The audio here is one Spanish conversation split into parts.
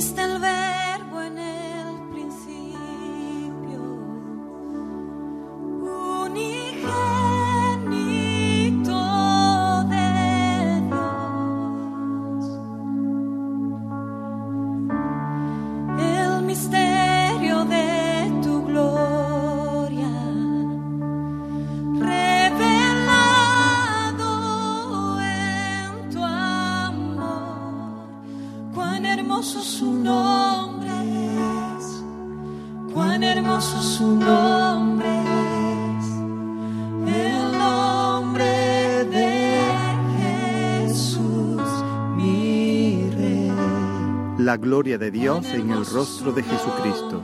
Still. el. Gloria de Dios en el rostro de Jesucristo.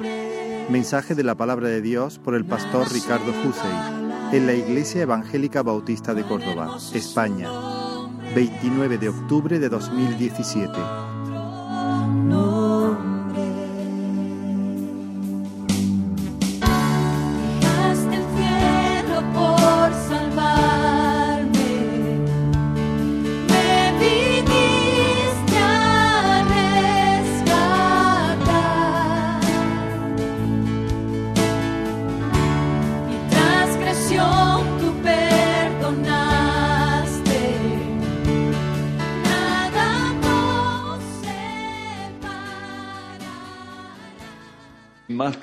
Mensaje de la palabra de Dios por el pastor Ricardo Jusey en la Iglesia Evangélica Bautista de Córdoba, España, 29 de octubre de 2017.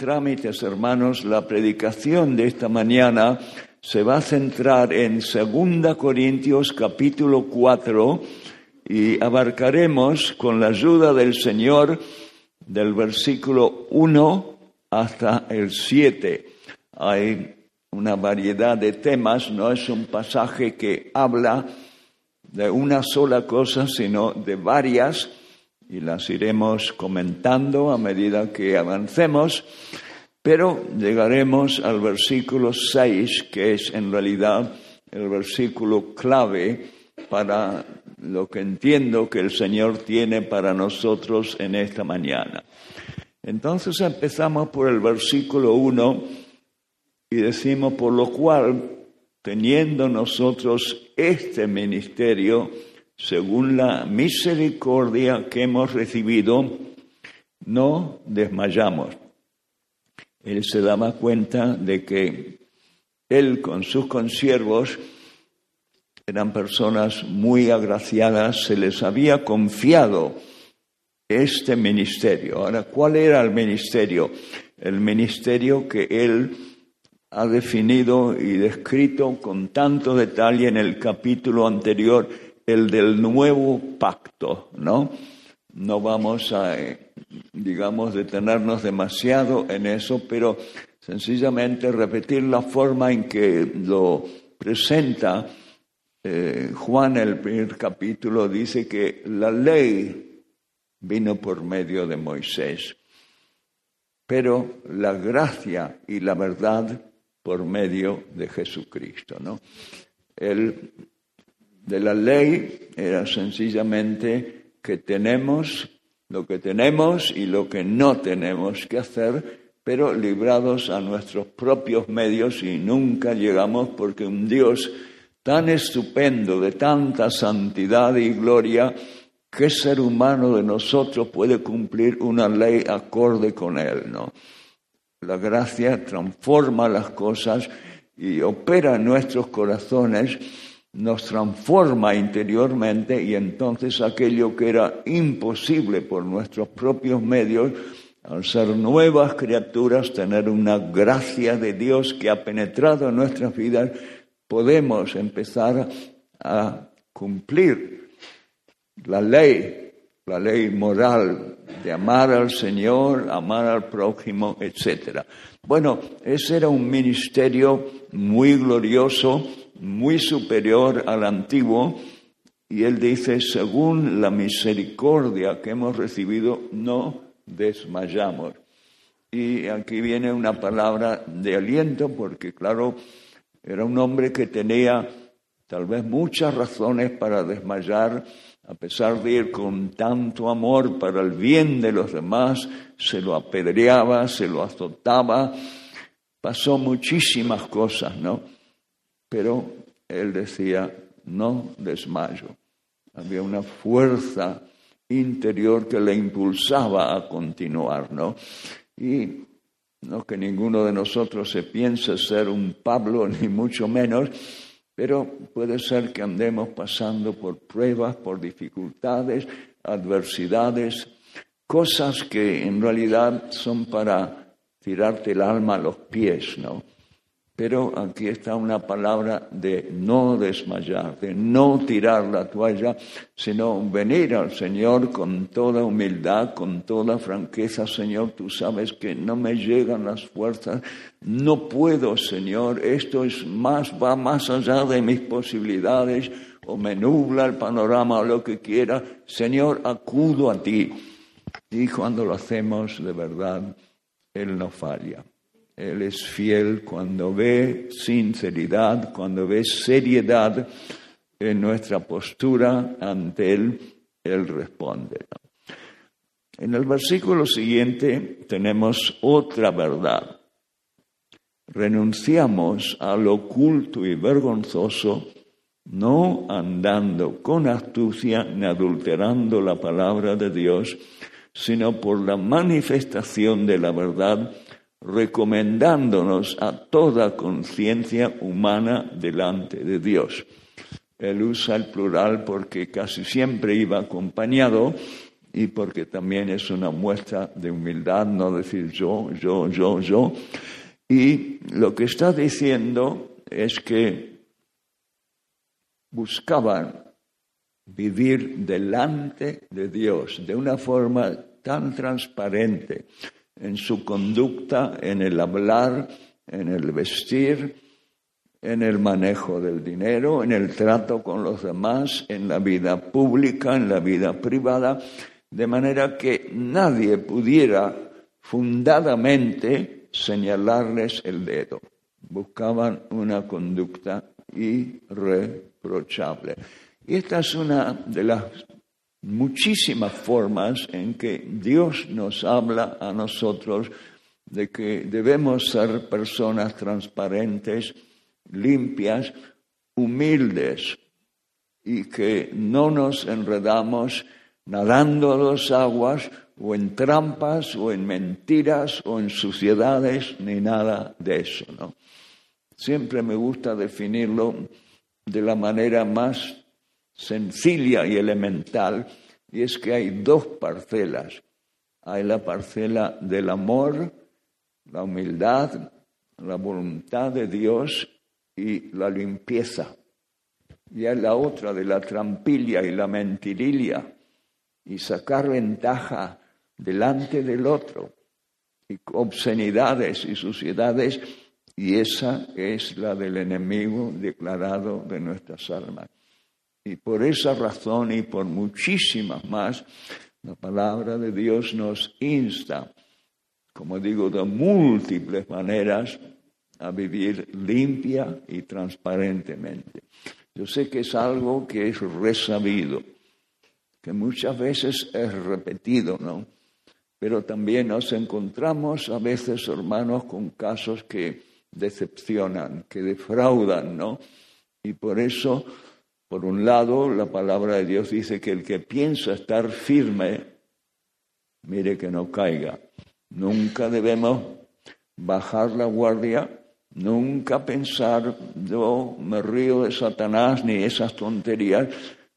Trámites, hermanos, la predicación de esta mañana se va a centrar en 2 Corintios capítulo 4 y abarcaremos con la ayuda del Señor del versículo 1 hasta el 7. Hay una variedad de temas, no es un pasaje que habla de una sola cosa, sino de varias y las iremos comentando a medida que avancemos, pero llegaremos al versículo 6, que es en realidad el versículo clave para lo que entiendo que el Señor tiene para nosotros en esta mañana. Entonces empezamos por el versículo 1 y decimos, por lo cual, teniendo nosotros este ministerio, según la misericordia que hemos recibido, no desmayamos. Él se daba cuenta de que él con sus consiervos eran personas muy agraciadas, se les había confiado este ministerio. Ahora, ¿cuál era el ministerio? El ministerio que él ha definido y descrito con tanto detalle en el capítulo anterior, el del nuevo pacto, ¿no? No vamos a, eh, digamos, detenernos demasiado en eso, pero sencillamente repetir la forma en que lo presenta eh, Juan, el primer capítulo, dice que la ley vino por medio de Moisés, pero la gracia y la verdad por medio de Jesucristo, ¿no? El de la ley era sencillamente que tenemos lo que tenemos y lo que no tenemos que hacer, pero librados a nuestros propios medios y nunca llegamos porque un Dios tan estupendo, de tanta santidad y gloria, ¿qué ser humano de nosotros puede cumplir una ley acorde con él? ¿no? La gracia transforma las cosas y opera en nuestros corazones, nos transforma interiormente y entonces aquello que era imposible por nuestros propios medios, al ser nuevas criaturas, tener una gracia de Dios que ha penetrado en nuestras vidas, podemos empezar a cumplir la ley, la ley moral de amar al Señor, amar al prójimo, etc. Bueno, ese era un ministerio muy glorioso, muy superior al antiguo, y él dice, según la misericordia que hemos recibido, no desmayamos. Y aquí viene una palabra de aliento, porque claro, era un hombre que tenía tal vez muchas razones para desmayar, a pesar de ir con tanto amor para el bien de los demás, se lo apedreaba, se lo azotaba, pasó muchísimas cosas, ¿no? Pero él decía, no desmayo. Había una fuerza interior que le impulsaba a continuar, ¿no? Y no que ninguno de nosotros se piense ser un Pablo, ni mucho menos, pero puede ser que andemos pasando por pruebas, por dificultades, adversidades, cosas que en realidad son para tirarte el alma a los pies, ¿no? Pero aquí está una palabra de no desmayar, de no tirar la toalla, sino venir al Señor con toda humildad, con toda franqueza. Señor, tú sabes que no me llegan las fuerzas, no puedo, Señor, esto es más, va más allá de mis posibilidades, o me nubla el panorama o lo que quiera. Señor, acudo a ti. Y cuando lo hacemos de verdad, Él no falla. Él es fiel cuando ve sinceridad, cuando ve seriedad en nuestra postura ante Él, Él responde. En el versículo siguiente tenemos otra verdad. Renunciamos al oculto y vergonzoso, no andando con astucia ni adulterando la palabra de Dios, sino por la manifestación de la verdad recomendándonos a toda conciencia humana delante de Dios. Él usa el plural porque casi siempre iba acompañado y porque también es una muestra de humildad no decir yo, yo, yo, yo. Y lo que está diciendo es que buscaban vivir delante de Dios de una forma tan transparente, en su conducta, en el hablar, en el vestir, en el manejo del dinero, en el trato con los demás, en la vida pública, en la vida privada, de manera que nadie pudiera fundadamente señalarles el dedo. Buscaban una conducta irreprochable. Y esta es una de las muchísimas formas en que Dios nos habla a nosotros de que debemos ser personas transparentes, limpias, humildes y que no nos enredamos nadando a las aguas o en trampas o en mentiras o en suciedades ni nada de eso, ¿no? Siempre me gusta definirlo de la manera más sencilla y elemental, y es que hay dos parcelas. Hay la parcela del amor, la humildad, la voluntad de Dios y la limpieza. Y hay la otra de la trampilla y la mentirilla y sacar ventaja delante del otro y obscenidades y suciedades y esa es la del enemigo declarado de nuestras almas. Y por esa razón y por muchísimas más, la palabra de Dios nos insta, como digo, de múltiples maneras a vivir limpia y transparentemente. Yo sé que es algo que es resabido, que muchas veces es repetido, ¿no? Pero también nos encontramos a veces, hermanos, con casos que decepcionan, que defraudan, ¿no? Y por eso por un lado, la palabra de Dios dice que el que piensa estar firme, mire que no caiga. Nunca debemos bajar la guardia, nunca pensar, yo me río de Satanás ni esas tonterías,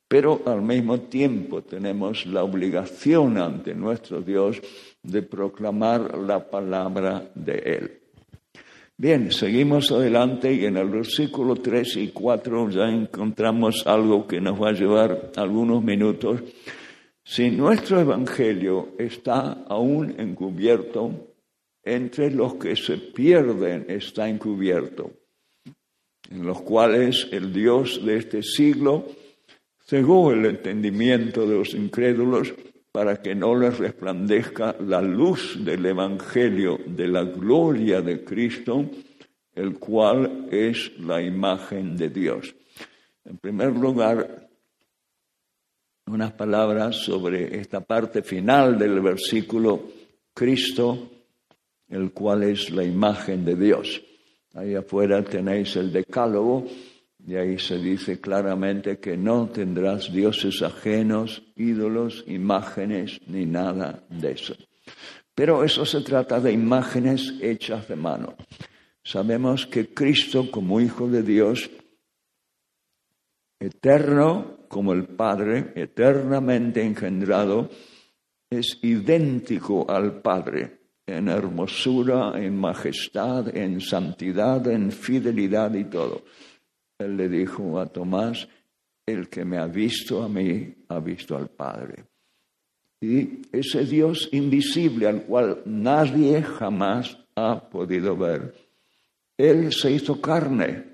pero al mismo tiempo tenemos la obligación ante nuestro Dios de proclamar la palabra de Él. Bien, seguimos adelante y en el versículo 3 y 4 ya encontramos algo que nos va a llevar algunos minutos. Si nuestro Evangelio está aún encubierto, entre los que se pierden está encubierto, en los cuales el Dios de este siglo cegó el entendimiento de los incrédulos para que no les resplandezca la luz del Evangelio de la gloria de Cristo, el cual es la imagen de Dios. En primer lugar, unas palabras sobre esta parte final del versículo, Cristo, el cual es la imagen de Dios. Ahí afuera tenéis el decálogo Y ahí se dice claramente que no tendrás dioses ajenos, ídolos, imágenes, ni nada de eso. Pero eso se trata de imágenes hechas de mano. Sabemos que Cristo, como Hijo de Dios, eterno como el Padre, eternamente engendrado, es idéntico al Padre en hermosura, en majestad, en santidad, en fidelidad y todo. Él le dijo a Tomás, el que me ha visto a mí, ha visto al Padre. Y ese Dios invisible al cual nadie jamás ha podido ver, Él se hizo carne.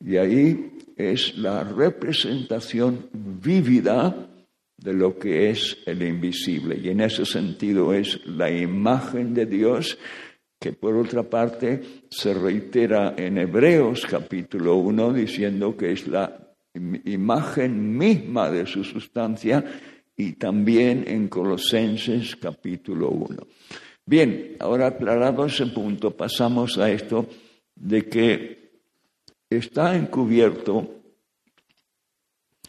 Y ahí es la representación vívida de lo que es el invisible. Y en ese sentido es la imagen de Dios que por otra parte se reitera en Hebreos capítulo 1 diciendo que es la imagen misma de su sustancia y también en Colosenses capítulo 1. Bien, ahora aclarado ese punto, pasamos a esto de que está encubierto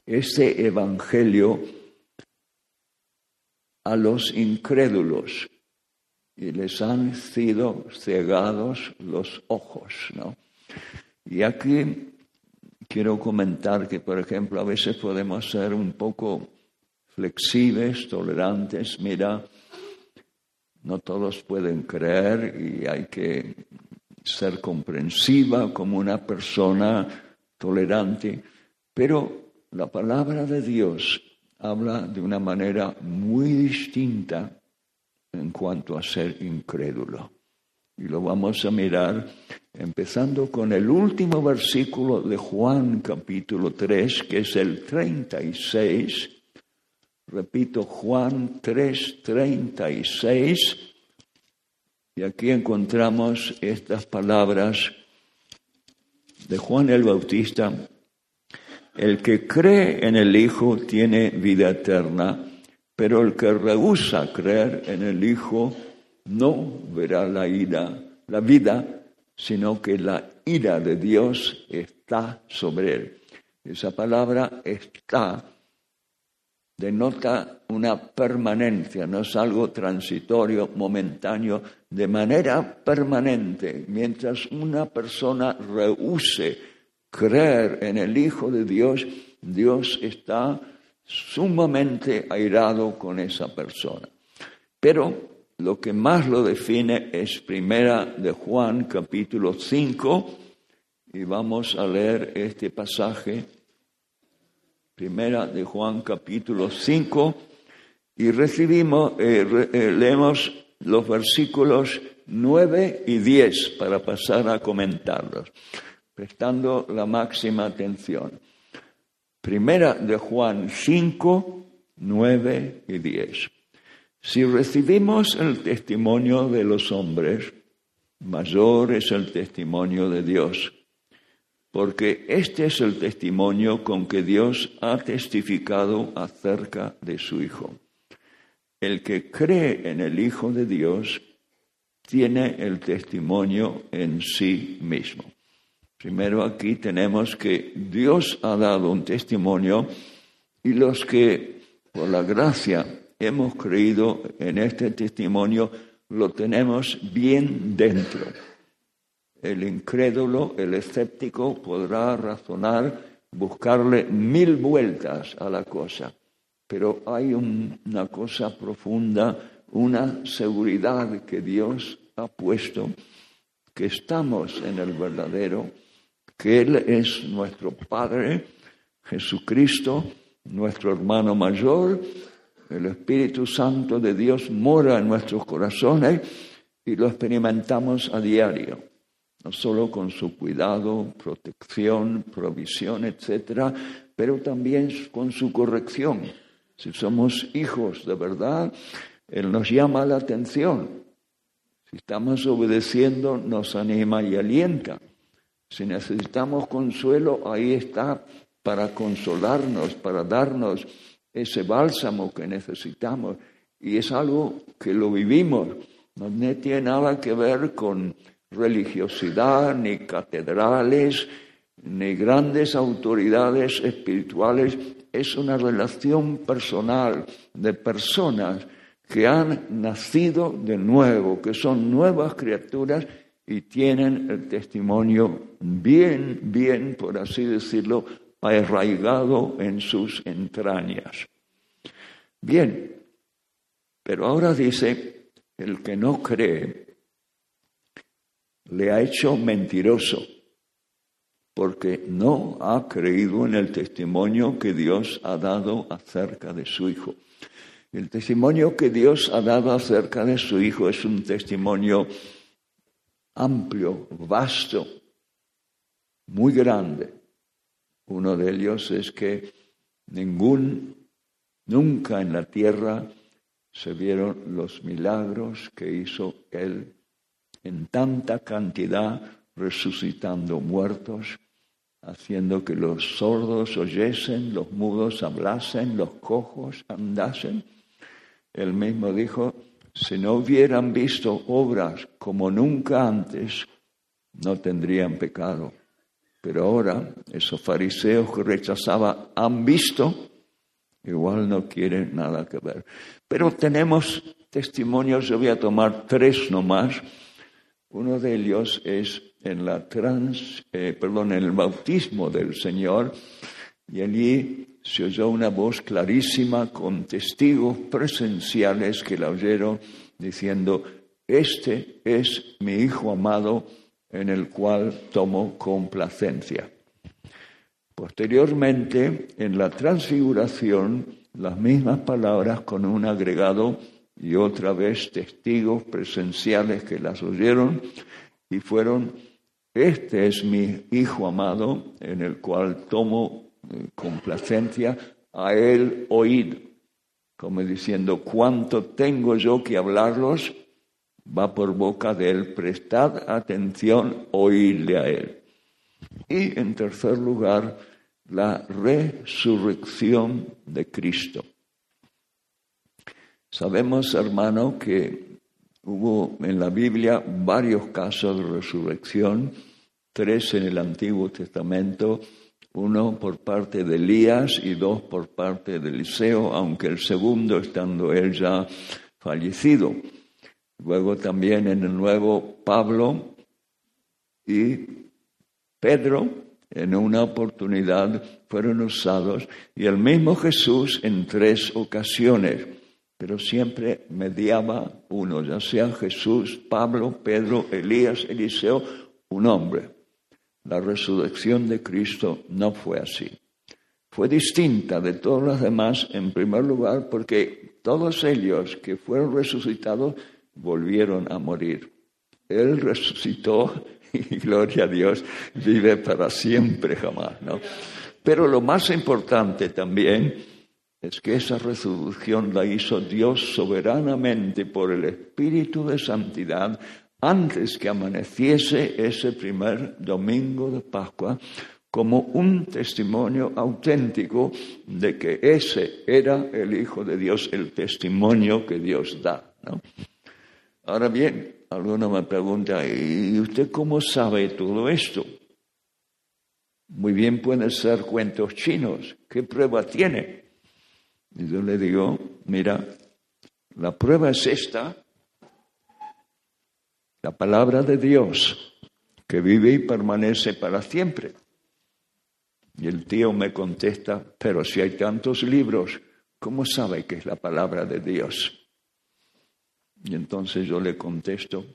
este evangelio a los incrédulos y les han sido cegados los ojos, ¿no? Y aquí quiero comentar que, por ejemplo, a veces podemos ser un poco flexibles, tolerantes. Mira, no todos pueden creer y hay que ser comprensiva como una persona tolerante, pero la palabra de Dios habla de una manera muy distinta en cuanto a ser incrédulo. Y lo vamos a mirar empezando con el último versículo de Juan capítulo 3, que es el 36. Repito, Juan 3, 36. Y aquí encontramos estas palabras de Juan el Bautista el que cree en el Hijo tiene vida eterna, pero el que rehúsa creer en el Hijo no verá la ira, la vida, sino que la ira de Dios está sobre él. Esa palabra está denota una permanencia, no es algo transitorio, momentáneo, de manera permanente, mientras una persona rehúse creer en el Hijo de Dios, Dios está sumamente airado con esa persona. Pero lo que más lo define es primera de Juan capítulo 5 y vamos a leer este pasaje. Primera de Juan capítulo 5 y recibimos, eh, eh, leemos los versículos 9 y 10 para pasar a comentarlos prestando la máxima atención. Primera de Juan 5, 9 y 10. Si recibimos el testimonio de los hombres, mayor es el testimonio de Dios, porque este es el testimonio con que Dios ha testificado acerca de su Hijo. El que cree en el Hijo de Dios tiene el testimonio en sí mismo. Primero aquí tenemos que Dios ha dado un testimonio y los que por la gracia hemos creído en este testimonio lo tenemos bien dentro. El incrédulo, el escéptico podrá razonar, buscarle mil vueltas a la cosa, pero hay una cosa profunda, una seguridad que Dios ha puesto, que estamos en el verdadero que Él es nuestro Padre, Jesucristo, nuestro hermano mayor, el Espíritu Santo de Dios mora en nuestros corazones y lo experimentamos a diario, no solo con su cuidado, protección, provisión, etcétera, pero también con su corrección. Si somos hijos de verdad, Él nos llama la atención. Si estamos obedeciendo, nos anima y alienta. Si necesitamos consuelo, ahí está para consolarnos, para darnos ese bálsamo que necesitamos. Y es algo que lo vivimos. No tiene nada que ver con religiosidad, ni catedrales, ni grandes autoridades espirituales, es una relación personal de personas que han nacido de nuevo, que son nuevas criaturas y tienen el testimonio bien, bien, por así decirlo, arraigado en sus entrañas. Bien, pero ahora dice, el que no cree le ha hecho mentiroso, porque no ha creído en el testimonio que Dios ha dado acerca de su Hijo. El testimonio que Dios ha dado acerca de su Hijo es un testimonio amplio, vasto, muy grande. Uno de ellos es que ningún, nunca en la tierra se vieron los milagros que hizo Él en tanta cantidad, resucitando muertos, haciendo que los sordos oyesen, los mudos hablasen, los cojos andasen. Él mismo dijo, si no hubieran visto obras como nunca antes, no tendrían pecado. Pero ahora esos fariseos que rechazaban han visto, igual no quieren nada que ver. Pero tenemos testimonios, yo voy a tomar tres nomás. Uno de ellos es en la trans, eh, perdón, en el bautismo del Señor, y allí se oyó una voz clarísima con testigos presenciales que la oyeron diciendo, este es mi Hijo amado en el cual tomo complacencia. Posteriormente, en la transfiguración, las mismas palabras con un agregado y otra vez testigos presenciales que las oyeron y fueron, este es mi Hijo amado en el cual tomo complacencia, a él oíd, como diciendo, ¿cuánto tengo yo que hablarlos? va por boca de él, prestad atención, oírle a él. Y en tercer lugar, la resurrección de Cristo. Sabemos, hermano, que hubo en la Biblia varios casos de resurrección, tres en el Antiguo Testamento, uno por parte de Elías y dos por parte de Eliseo, aunque el segundo estando él ya fallecido. Luego también en el Nuevo Pablo y Pedro en una oportunidad fueron usados y el mismo Jesús en tres ocasiones, pero siempre mediaba uno, ya sea Jesús, Pablo, Pedro, Elías, Eliseo, un hombre. La resurrección de Cristo no fue así. Fue distinta de todos los demás, en primer lugar, porque todos ellos que fueron resucitados volvieron a morir. Él resucitó y gloria a Dios, vive para siempre jamás, ¿no? Pero lo más importante también es que esa resurrección la hizo Dios soberanamente por el Espíritu de Santidad antes que amaneciese ese primer domingo de Pascua como un testimonio auténtico de que ese era el Hijo de Dios, el testimonio que Dios da. Ahora bien, alguno me pregunta, ¿y usted cómo sabe todo esto? Muy bien pueden ser cuentos chinos. ¿Qué prueba tiene? Y yo le digo, mira, la prueba es esta, la palabra de Dios, que vive y permanece para siempre. Y el tío me contesta, pero si hay tantos libros, ¿cómo sabe que es la palabra de Dios? Y entonces yo le contesto,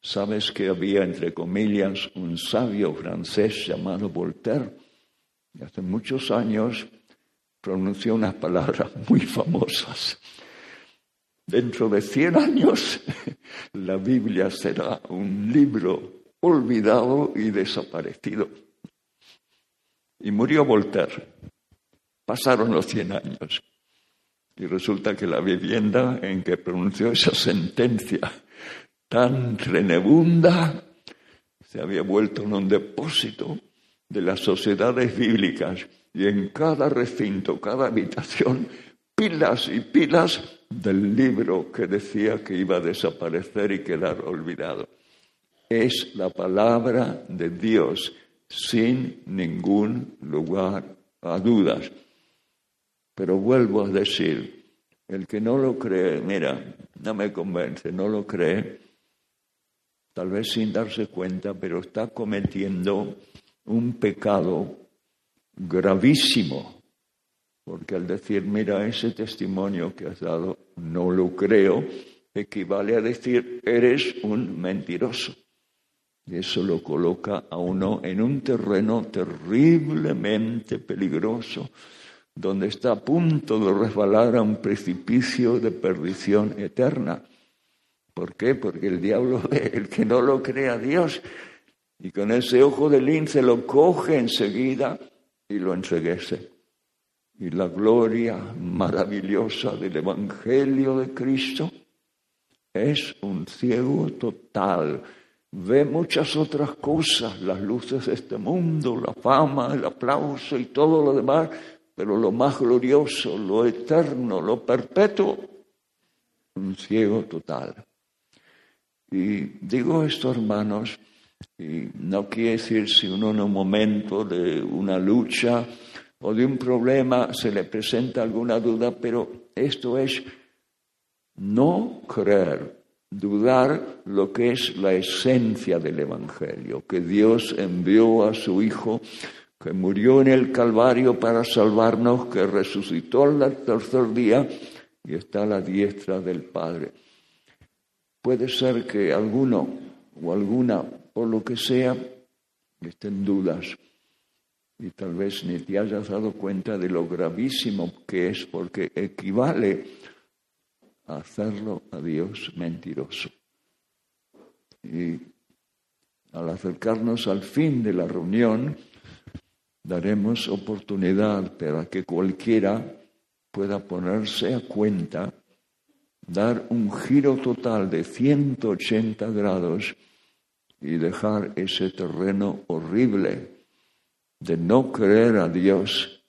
¿sabes que había, entre comillas, un sabio francés llamado Voltaire? Y hace muchos años pronunció unas palabras muy famosas. Dentro de cien años la Biblia será un libro olvidado y desaparecido. Y murió Voltaire. Pasaron los cien años. Y resulta que la vivienda en que pronunció esa sentencia tan renebunda se había vuelto en un depósito de las sociedades bíblicas y en cada recinto, cada habitación, pilas y pilas del libro que decía que iba a desaparecer y quedar olvidado. Es la palabra de Dios sin ningún lugar a dudas. Pero vuelvo a decir, el que no lo cree, mira, no me convence, no lo cree, tal vez sin darse cuenta, pero está cometiendo un pecado gravísimo, porque al decir, mira, ese testimonio que has dado, no lo creo, equivale a decir, eres un mentiroso. Y eso lo coloca a uno en un terreno terriblemente peligroso, donde está a punto de resbalar a un precipicio de perdición eterna. ¿Por qué? Porque el diablo ve el que no lo cree a Dios y con ese ojo de lince lo coge enseguida y lo enseguece. Y la gloria maravillosa del Evangelio de Cristo es un ciego total ve muchas otras cosas, las luces de este mundo, la fama, el aplauso y todo lo demás, pero lo más glorioso, lo eterno, lo perpetuo, un ciego total. Y digo esto, hermanos, y no quiere decir si uno en un momento de una lucha o de un problema se le presenta alguna duda, pero esto es no creer dudar lo que es la esencia del Evangelio, que Dios envió a su Hijo, que murió en el Calvario para salvarnos, que resucitó al tercer día y está a la diestra del Padre. Puede ser que alguno o alguna, por lo que sea, estén dudas y tal vez ni te hayas dado cuenta de lo gravísimo que es, porque equivale hacerlo a Dios mentiroso. Y al acercarnos al fin de la reunión, daremos oportunidad para que cualquiera pueda ponerse a cuenta, dar un giro total de 180 grados y dejar ese terreno horrible de no creer a Dios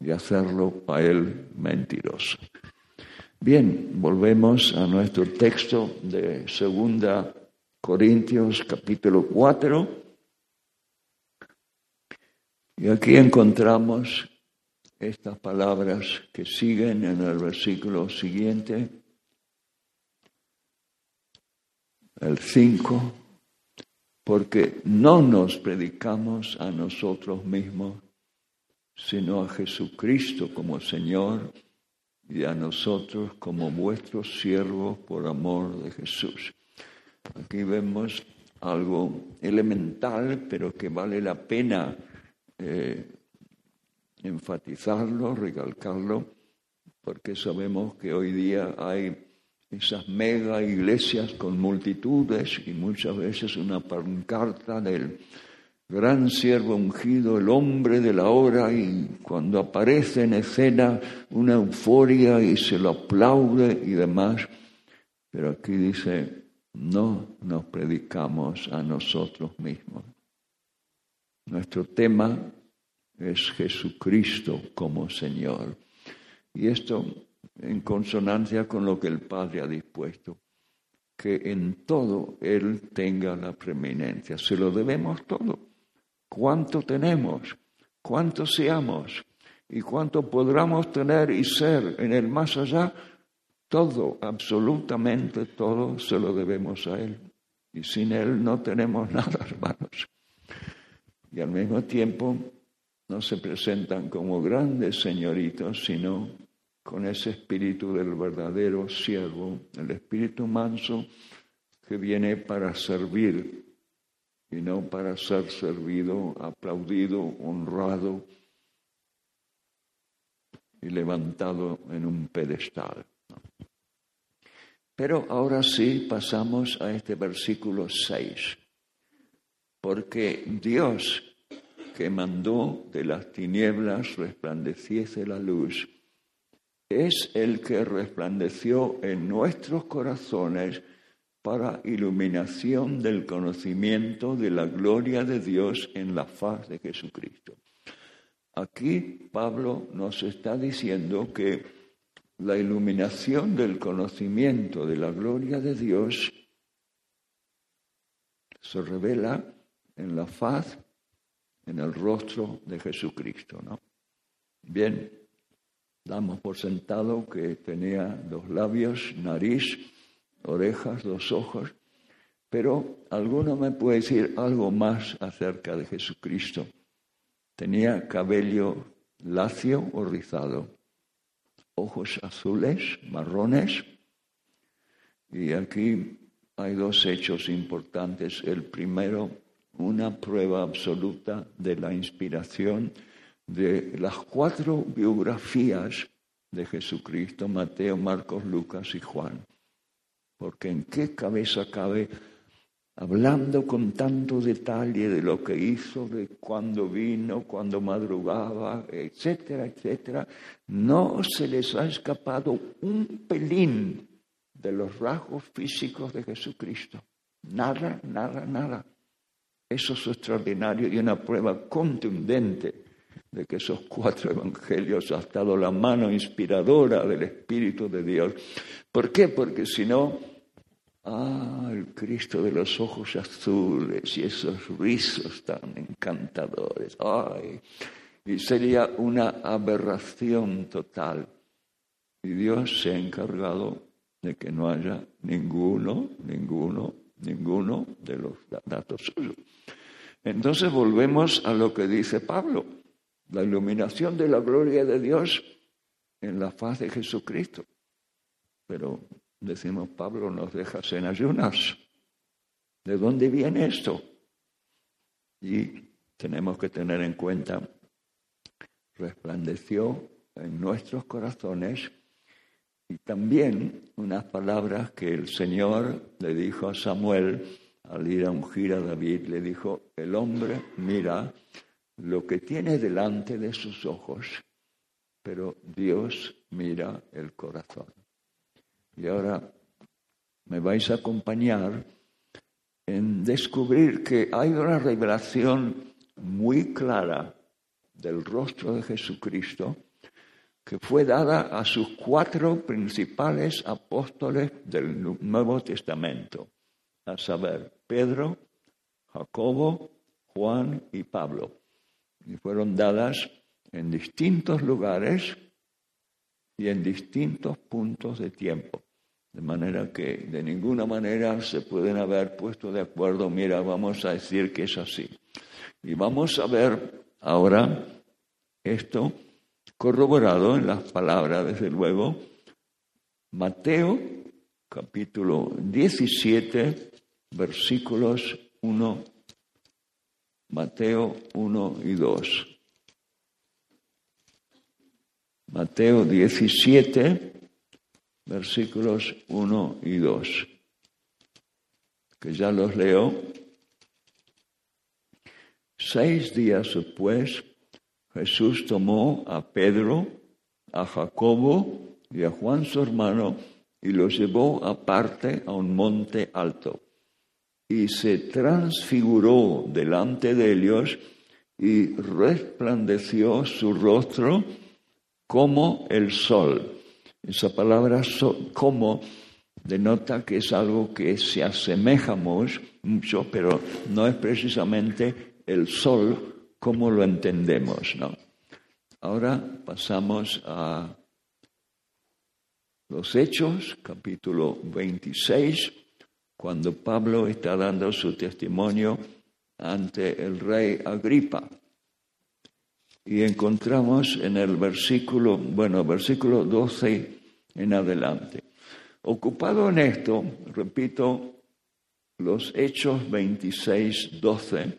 y hacerlo a Él mentiroso. Bien, volvemos a nuestro texto de Segunda Corintios capítulo 4. Y aquí encontramos estas palabras que siguen en el versículo siguiente, el 5, porque no nos predicamos a nosotros mismos, sino a Jesucristo como Señor y a nosotros como vuestros siervos por amor de Jesús. Aquí vemos algo elemental, pero que vale la pena eh, enfatizarlo, recalcarlo, porque sabemos que hoy día hay esas mega iglesias con multitudes y muchas veces una pancarta del gran siervo ungido, el hombre de la hora, y cuando aparece en escena una euforia y se lo aplaude y demás. Pero aquí dice, no nos predicamos a nosotros mismos. Nuestro tema es Jesucristo como Señor. Y esto en consonancia con lo que el Padre ha dispuesto, que en todo Él tenga la preeminencia. Se lo debemos todo cuánto tenemos, cuánto seamos y cuánto podamos tener y ser en el más allá, todo, absolutamente todo, se lo debemos a Él. Y sin Él no tenemos nada, hermanos. Y al mismo tiempo no se presentan como grandes señoritos, sino con ese espíritu del verdadero siervo, el espíritu manso que viene para servir y no para ser servido, aplaudido, honrado y levantado en un pedestal. Pero ahora sí pasamos a este versículo 6, porque Dios que mandó de las tinieblas resplandeciese la luz, es el que resplandeció en nuestros corazones para iluminación del conocimiento de la gloria de Dios en la faz de Jesucristo. Aquí Pablo nos está diciendo que la iluminación del conocimiento de la gloria de Dios se revela en la faz en el rostro de Jesucristo, ¿no? Bien, damos por sentado que tenía dos labios, nariz, orejas, dos ojos, pero alguno me puede decir algo más acerca de Jesucristo. Tenía cabello lacio o rizado, ojos azules, marrones, y aquí hay dos hechos importantes. El primero, una prueba absoluta de la inspiración de las cuatro biografías de Jesucristo, Mateo, Marcos, Lucas y Juan. Porque en qué cabeza cabe, hablando con tanto detalle de lo que hizo, de cuándo vino, cuando madrugaba, etcétera, etcétera, no se les ha escapado un pelín de los rasgos físicos de Jesucristo. Nada, nada, nada. Eso es extraordinario y una prueba contundente de que esos cuatro evangelios ha estado la mano inspiradora del Espíritu de Dios. ¿Por qué? Porque si no, ah, el Cristo de los ojos azules y esos rizos tan encantadores, ay, y sería una aberración total. Y Dios se ha encargado de que no haya ninguno, ninguno, ninguno de los datos suyos. Entonces volvemos a lo que dice Pablo, la iluminación de la gloria de Dios en la faz de Jesucristo. Pero decimos, Pablo nos deja en ayunas. ¿De dónde viene esto? Y tenemos que tener en cuenta, resplandeció en nuestros corazones y también unas palabras que el Señor le dijo a Samuel al ir a ungir a David, le dijo, el hombre mira lo que tiene delante de sus ojos, pero Dios mira el corazón. Y ahora me vais a acompañar en descubrir que hay una revelación muy clara del rostro de Jesucristo que fue dada a sus cuatro principales apóstoles del Nuevo Testamento, a saber, Pedro, Jacobo, Juan y Pablo. Y fueron dadas en distintos lugares y en distintos puntos de tiempo. De manera que de ninguna manera se pueden haber puesto de acuerdo, mira, vamos a decir que es así. Y vamos a ver ahora esto corroborado en las palabras, desde luego, Mateo capítulo 17, versículos 1, Mateo 1 y 2. Mateo 17, versículos 1 y 2, que ya los leo. Seis días después, Jesús tomó a Pedro, a Jacobo y a Juan su hermano y los llevó aparte a un monte alto y se transfiguró delante de ellos y resplandeció su rostro como el sol. Esa palabra como denota que es algo que se asemeja mucho, pero no es precisamente el sol cómo lo entendemos, ¿no? Ahora pasamos a los Hechos, capítulo 26, cuando Pablo está dando su testimonio ante el rey Agripa. Y encontramos en el versículo, bueno, versículo 12 en adelante. Ocupado en esto, repito, los Hechos 26, 12,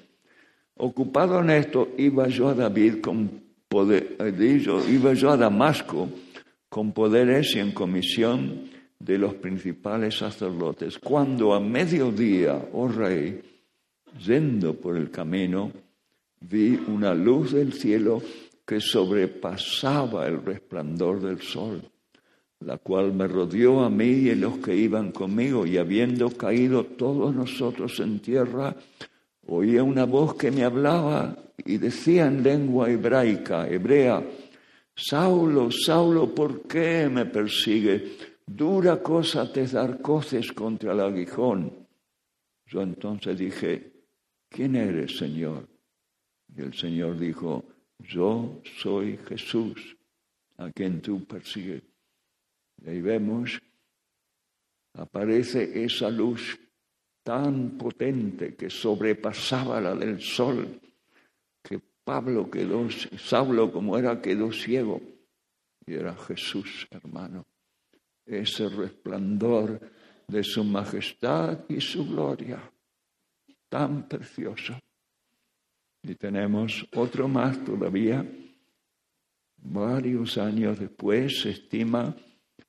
Ocupado en esto, iba yo a David con poder, eh, iba yo a Damasco con poderes y en comisión de los principales sacerdotes. Cuando a mediodía, oh rey, yendo por el camino, vi una luz del cielo que sobrepasaba el resplandor del sol, la cual me rodeó a mí y a los que iban conmigo, y habiendo caído todos nosotros en tierra, oía una voz que me hablaba y decía en lengua hebraica, hebrea, Saulo, Saulo, ¿por qué me persigue? Dura cosa te dar coces contra el aguijón. Yo entonces dije, ¿quién eres, Señor? Y el Señor dijo, yo soy Jesús a quien tú persigues. Y ahí vemos, aparece esa luz tan potente que sobrepasaba la del sol, que Pablo quedó, Saulo como era, quedó ciego. Y era Jesús, hermano. Ese resplandor de su majestad y su gloria, tan precioso. Y tenemos otro más todavía, varios años después, se estima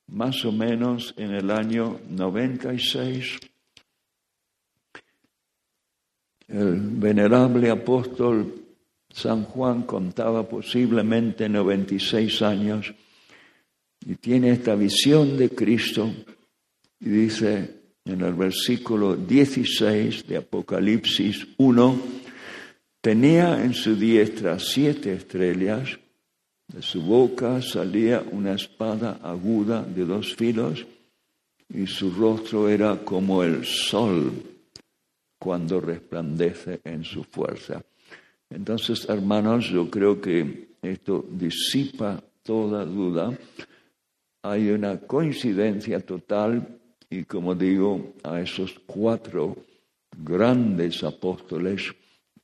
más o menos en el año 96, el venerable apóstol San Juan contaba posiblemente 96 años y tiene esta visión de Cristo y dice en el versículo 16 de Apocalipsis 1, tenía en su diestra siete estrellas, de su boca salía una espada aguda de dos filos y su rostro era como el sol cuando resplandece en su fuerza. Entonces, hermanos, yo creo que esto disipa toda duda. Hay una coincidencia total y como digo, a esos cuatro grandes apóstoles,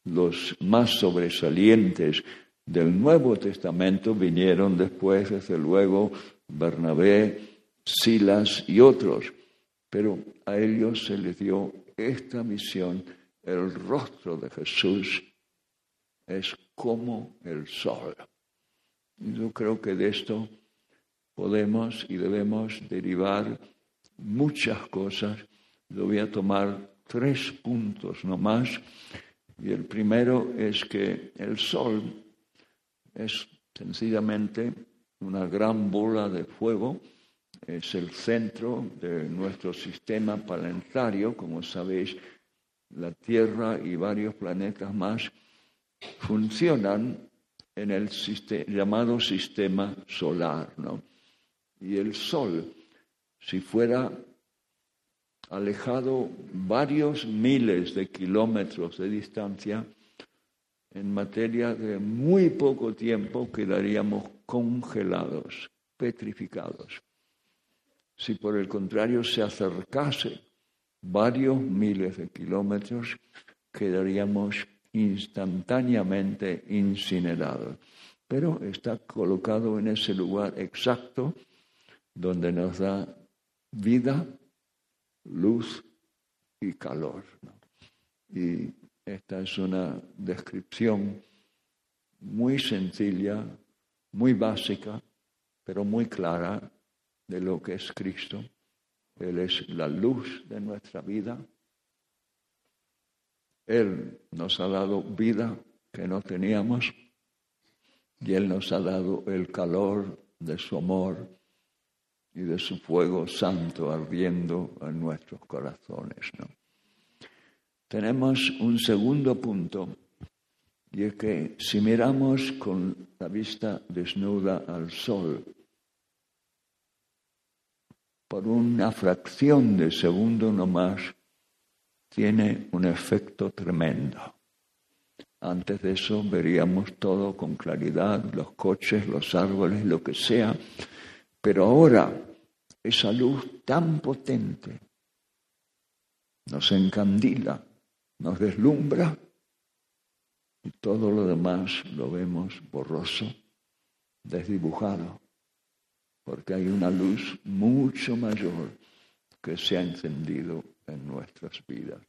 los más sobresalientes del Nuevo Testamento, vinieron después, desde luego, Bernabé, Silas y otros. Pero a ellos se les dio esta misión, el rostro de Jesús es como el sol. Yo creo que de esto podemos y debemos derivar muchas cosas. Yo voy a tomar tres puntos nomás. Y el primero es que el Sol es sencillamente una gran bola de fuego, es el centro de nuestro sistema planetario, como sabéis, la Tierra y varios planetas más funcionan en el llamado sistema solar, ¿no? Y el Sol si fuera alejado varios miles de kilómetros de distancia, en materia de muy poco tiempo quedaríamos congelados, petrificados. Si por el contrario se acercase varios miles de kilómetros, quedaríamos instantáneamente incinerados. Pero está colocado en ese lugar exacto donde nos da vida, luz y calor. Y esta es una descripción muy sencilla, muy básica, pero muy clara de lo que es Cristo. Él es la luz de nuestra vida. Él nos ha dado vida que no teníamos y Él nos ha dado el calor de su amor y de su fuego santo ardiendo en nuestros corazones. ¿no? Tenemos un segundo punto, y es que si miramos con la vista desnuda al sol, por una fracción de segundo nomás, tiene un efecto tremendo. Antes de eso veríamos todo con claridad, los coches, los árboles, lo que sea, pero ahora esa luz tan potente nos encandila, nos deslumbra y todo lo demás lo vemos borroso, desdibujado, porque hay una luz mucho mayor que se ha encendido en nuestras vidas.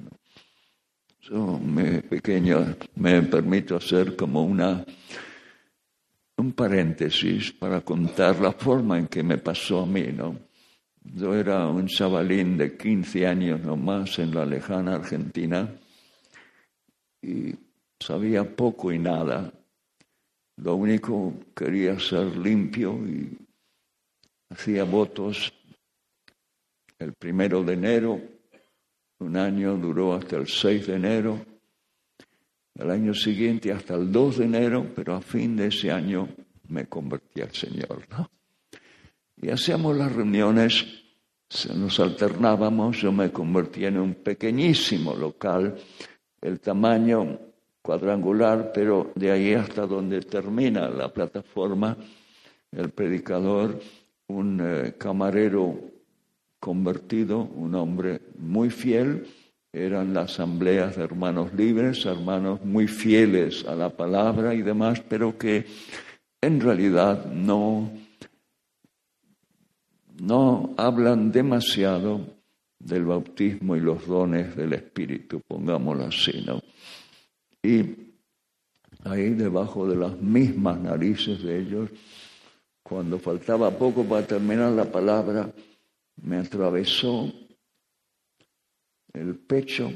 Yo me, pequeño, me permito hacer como una un paréntesis para contar la forma en que me pasó a mí, ¿no? Yo era un chavalín de 15 años nomás en la lejana Argentina y sabía poco y nada. Lo único quería ser limpio y hacía votos el primero de enero, un año duró hasta el 6 de enero, el año siguiente hasta el 2 de enero, pero a fin de ese año me convertí al Señor. ¿no? Y hacíamos las reuniones, nos alternábamos, yo me convertí en un pequeñísimo local, el tamaño cuadrangular, pero de ahí hasta donde termina la plataforma, el predicador, un eh, camarero convertido, un hombre muy fiel, eran las asambleas de hermanos libres, hermanos muy fieles a la palabra y demás, pero que en realidad no, no hablan demasiado del bautismo y los dones del Espíritu, pongámoslo así, ¿no? Y ahí debajo de las mismas narices de ellos, cuando faltaba poco para terminar la palabra, me atravesó el pecho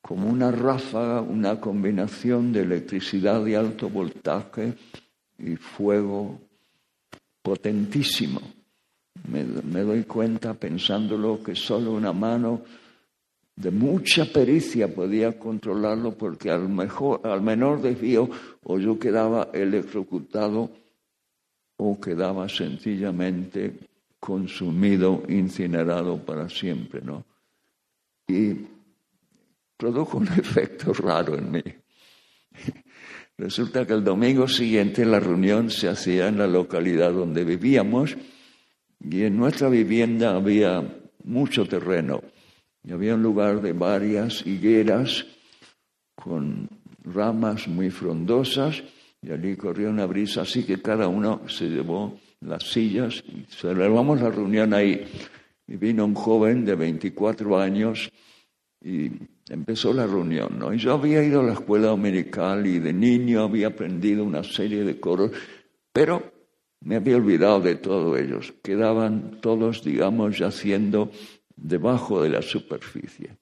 como una ráfaga, una combinación de electricidad de alto voltaje y fuego potentísimo. Me, doy cuenta pensándolo que solo una mano de mucha pericia podía controlarlo porque al, mejor, al menor desvío o yo quedaba electrocutado o quedaba sencillamente consumido, incinerado para siempre, ¿no? Y produjo un efecto raro en mí. Resulta que el domingo siguiente la reunión se hacía en la localidad donde vivíamos y en nuestra vivienda había mucho terreno. Y había un lugar de varias higueras con ramas muy frondosas y allí corría una brisa, así que cada uno se llevó las sillas y celebramos la reunión ahí. Y vino un joven de 24 años y empezó la reunión, ¿no? Y yo había ido a la escuela dominical y de niño había aprendido una serie de coros, pero me había olvidado de todos ellos. Quedaban todos, digamos, yaciendo debajo de la superficie.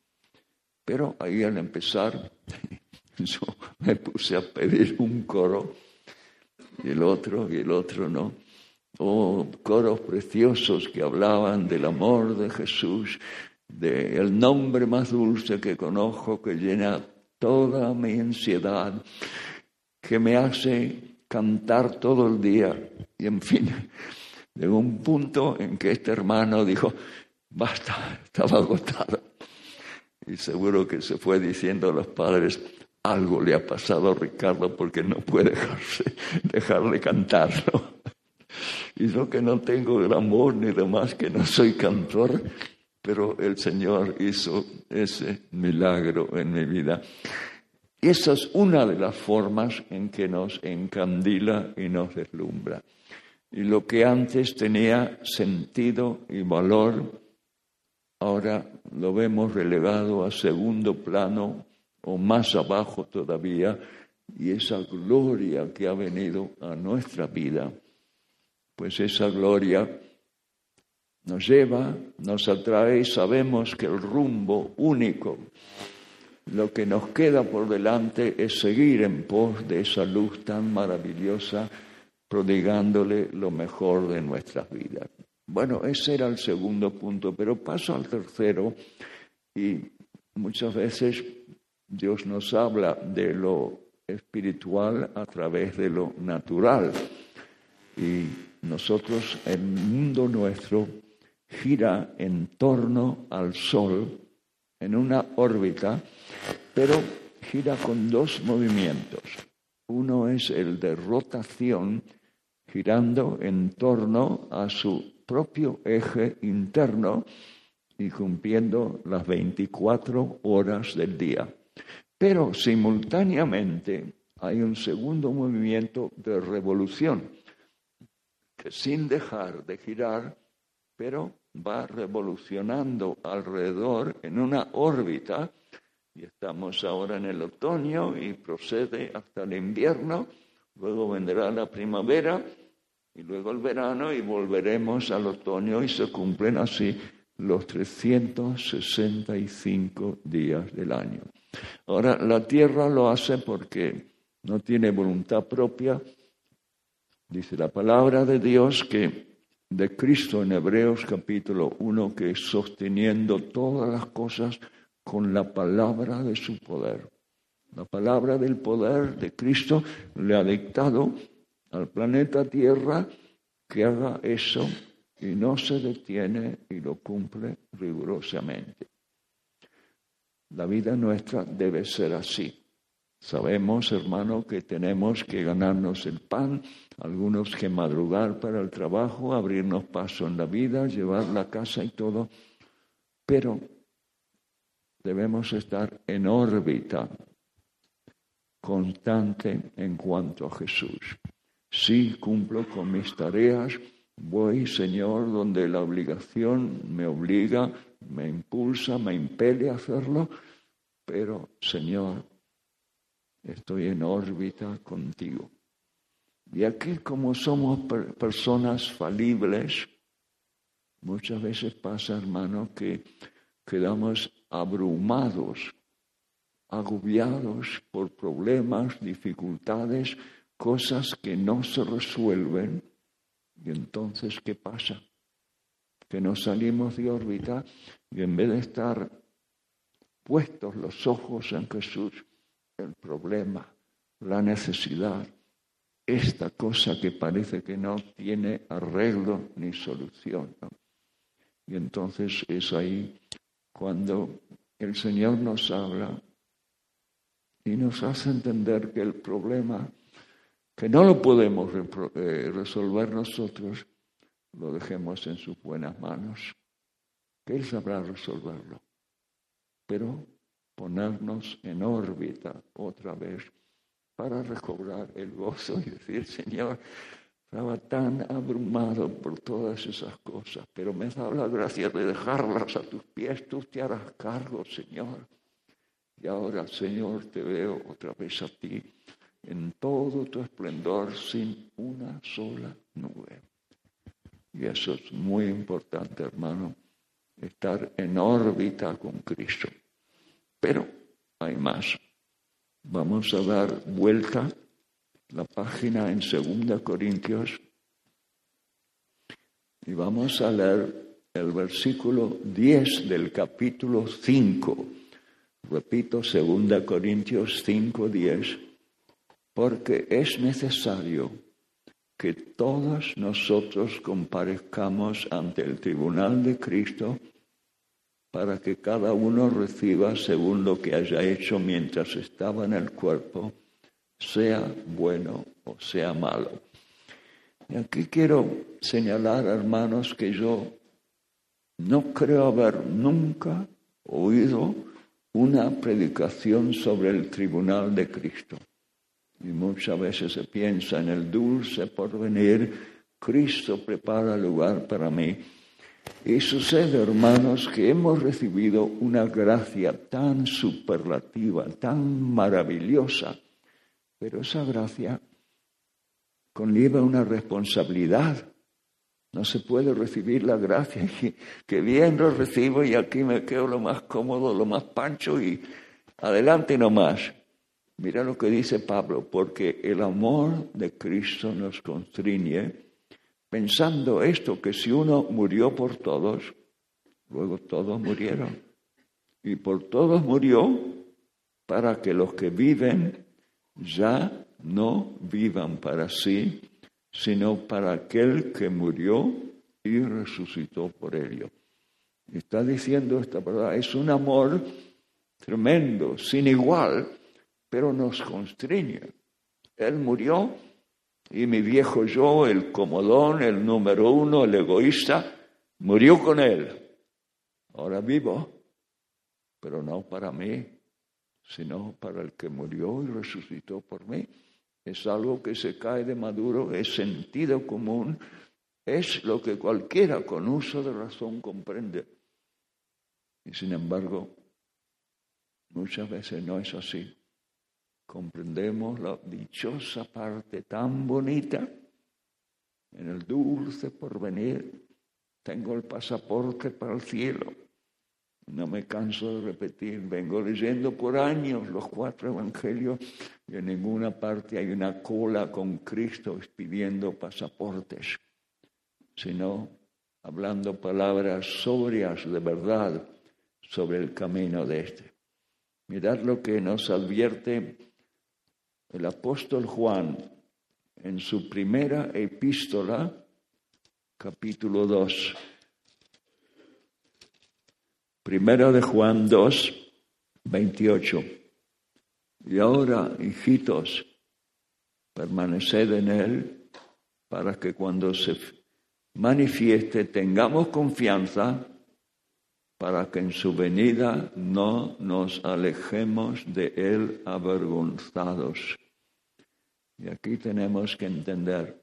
Pero ahí al empezar, yo me puse a pedir un coro y el otro y el otro, ¿no? Oh, coros preciosos que hablaban del amor de Jesús, del nombre más dulce que conozco, que llena toda mi ansiedad, que me hace cantar todo el día. Y en fin, llegó un punto en que este hermano dijo, basta, estaba agotado. Y seguro que se fue diciendo a los padres, algo le ha pasado a Ricardo porque no puede dejarse, dejarle cantarlo. Y yo que no tengo gran voz ni demás, que no soy cantor, pero el Señor hizo ese milagro en mi vida. Esa es una de las formas en que nos encandila y nos deslumbra. Y lo que antes tenía sentido y valor, ahora lo vemos relegado a segundo plano o más abajo todavía, y esa gloria que ha venido a nuestra vida, pues esa gloria nos lleva, nos atrae y sabemos que el rumbo único, lo que nos queda por delante es seguir en pos de esa luz tan maravillosa, prodigándole lo mejor de nuestras vidas. Bueno, ese era el segundo punto, pero paso al tercero y muchas veces Dios nos habla de lo espiritual a través de lo natural. Y nosotros, el mundo nuestro, gira en torno al Sol en una órbita, pero gira con dos movimientos. Uno es el de rotación, girando en torno a su propio eje interno y cumpliendo las 24 horas del día. Pero simultáneamente hay un segundo movimiento de revolución, sin dejar de girar, pero va revolucionando alrededor en una órbita, y estamos ahora en el otoño y procede hasta el invierno, luego vendrá la primavera y luego el verano y volveremos al otoño y se cumplen así los 365 días del año. Ahora, la Tierra lo hace porque no tiene voluntad propia. Dice la palabra de Dios que de Cristo en Hebreos capítulo 1, que es sosteniendo todas las cosas con la palabra de su poder. La palabra del poder de Cristo le ha dictado al planeta Tierra que haga eso y no se detiene y lo cumple rigurosamente. La vida nuestra debe ser así. Sabemos, hermano, que tenemos que ganarnos el pan, algunos que madrugar para el trabajo, abrirnos paso en la vida, llevar la casa y todo, pero debemos estar en órbita constante en cuanto a Jesús. Sí cumplo con mis tareas, voy, Señor, donde la obligación me obliga, me impulsa, me impele a hacerlo, pero, Señor, estoy en órbita contigo. Y aquí, como somos personas falibles, muchas veces pasa, hermano, que quedamos abrumados, agobiados por problemas, dificultades, cosas que no se resuelven. Y entonces, ¿qué pasa? Que nos salimos de órbita y en vez de estar puestos los ojos en Jesús, el problema, la necesidad, esta cosa que parece que no tiene arreglo ni solución. Y entonces es ahí cuando el Señor nos habla y nos hace entender que el problema, que no lo podemos eh, resolver nosotros, lo dejemos en sus buenas manos, que Él sabrá resolverlo. Pero ponernos en órbita otra vez para recobrar el gozo y decir, Señor, estaba tan abrumado por todas esas cosas, pero me da la gracia de dejarlas a tus pies, tú te harás cargo, Señor. Y ahora, Señor, te veo otra vez a ti en todo tu esplendor sin una sola nube. Y eso es muy importante, hermano, estar en órbita con Cristo. Pero hay más. Vamos a dar vuelta la página en 2 Corintios y vamos a leer el versículo 10 del capítulo 5. Repito, 2 Corintios 5, 10, porque es necesario que todos nosotros comparezcamos ante el tribunal de Cristo para que cada uno reciba según lo que haya hecho mientras estaba en el cuerpo, sea bueno o sea malo. Y aquí quiero señalar, hermanos, que yo no creo haber nunca oído una predicación sobre el tribunal de Cristo. Y muchas veces se piensa en el dulce porvenir, Cristo prepara lugar para mí. Y sucede, hermanos, que hemos recibido una gracia tan superlativa, tan maravillosa, pero esa gracia conlleva una responsabilidad. No se puede recibir la gracia que bien lo recibo y aquí me quedo lo más cómodo, lo más pancho y adelante nomás. Mira lo que dice Pablo, porque el amor de Cristo nos constriñe pensando esto, que si uno murió por todos, luego todos murieron. Y por todos murió para que los que viven ya no vivan para sí, sino para aquel que murió y resucitó por ello. Está diciendo esta verdad, es un amor tremendo, sin igual, pero nos constriñe. Él murió y mi viejo yo, el comodón, el número uno, el egoísta, murió con él. Ahora vivo, pero no para mí, sino para el que murió y resucitó por mí. Es algo que se cae de maduro, es sentido común, es lo que cualquiera con uso de razón comprende. Y sin embargo, muchas veces no es así comprendemos la dichosa parte tan bonita en el dulce porvenir. Tengo el pasaporte para el cielo. No me canso de repetir, vengo leyendo por años los cuatro evangelios y en ninguna parte hay una cola con Cristo pidiendo pasaportes, sino hablando palabras sobrias de verdad sobre el camino de este. Mirad lo que nos advierte el apóstol Juan, en su primera epístola, capítulo 2, primera de Juan 2, 28. Y ahora, hijitos, permaneced en Él para que cuando se manifieste tengamos confianza para que en su venida no nos alejemos de Él avergonzados. Y aquí tenemos que entender,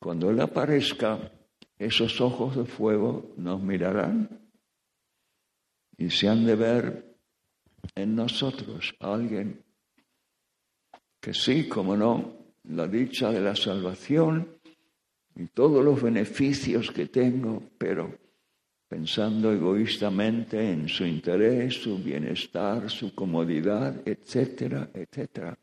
cuando Él aparezca, esos ojos de fuego nos mirarán y se han de ver en nosotros alguien que sí, como no, la dicha de la salvación y todos los beneficios que tengo, pero pensando egoístamente en su interés, su bienestar, su comodidad, etcétera, etcétera.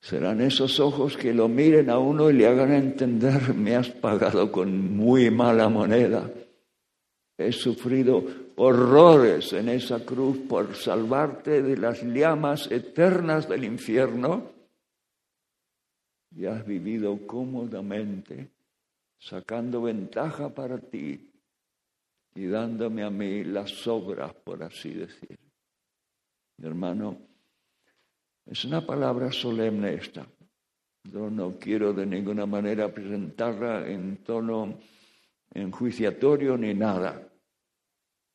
Serán esos ojos que lo miren a uno y le hagan entender, me has pagado con muy mala moneda. He sufrido horrores en esa cruz por salvarte de las llamas eternas del infierno y has vivido cómodamente, sacando ventaja para ti y dándome a mí las obras, por así decir. Hermano, es una palabra solemne esta. Yo no quiero de ninguna manera presentarla en tono enjuiciatorio ni nada,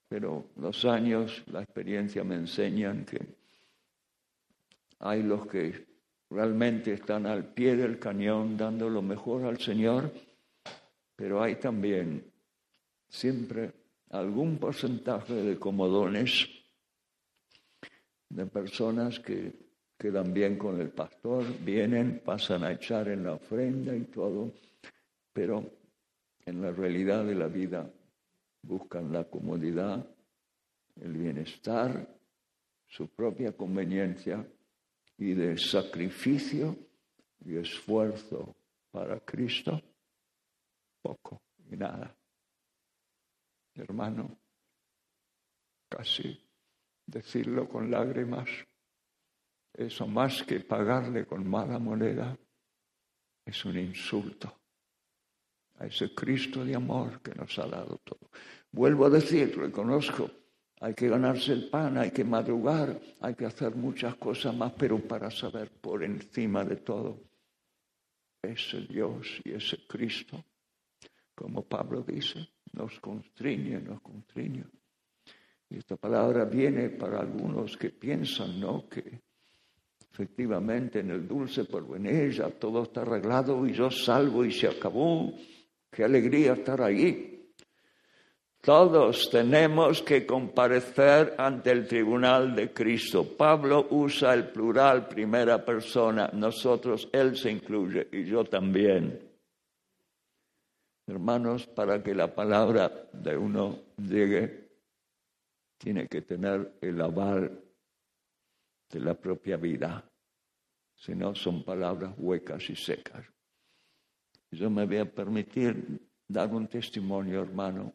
pero los años, la experiencia me enseñan que hay los que realmente están al pie del cañón dando lo mejor al Señor, pero hay también siempre algún porcentaje de comodones, de personas que quedan bien con el pastor, vienen, pasan a echar en la ofrenda y todo, pero en la realidad de la vida buscan la comodidad, el bienestar, su propia conveniencia y de sacrificio y esfuerzo para Cristo, poco y nada. Hermano, casi decirlo con lágrimas, eso más que pagarle con mala moneda, es un insulto a ese Cristo de amor que nos ha dado todo. Vuelvo a decir, reconozco, hay que ganarse el pan, hay que madrugar, hay que hacer muchas cosas más, pero para saber por encima de todo, ese Dios y ese Cristo, como Pablo dice, nos constriñe, nos constriñe. Esta palabra viene para algunos que piensan, ¿no? Que efectivamente en el dulce porvenir ya todo está arreglado y yo salvo y se acabó. Qué alegría estar ahí. Todos tenemos que comparecer ante el tribunal de Cristo. Pablo usa el plural primera persona, nosotros, él se incluye y yo también. Hermanos, para que la palabra de uno llegue, tiene que tener el aval de la propia vida. Si no, son palabras huecas y secas. Yo me voy a permitir dar un testimonio, hermano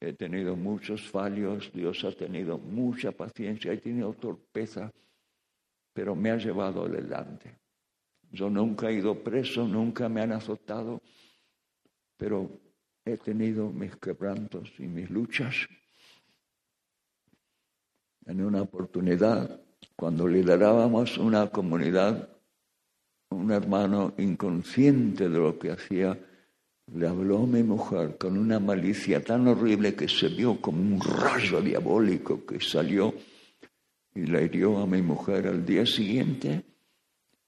He tenido muchos fallos, Dios ha tenido mucha paciencia, he tenido torpeza, pero me ha llevado adelante. Yo nunca he ido preso, nunca me han azotado, pero he tenido mis quebrantos y mis luchas. En una oportunidad, cuando liderábamos una comunidad, un hermano inconsciente de lo que hacía, le habló a mi mujer con una malicia tan horrible que se vio como un rayo diabólico que salió y le hirió a mi mujer. Al día siguiente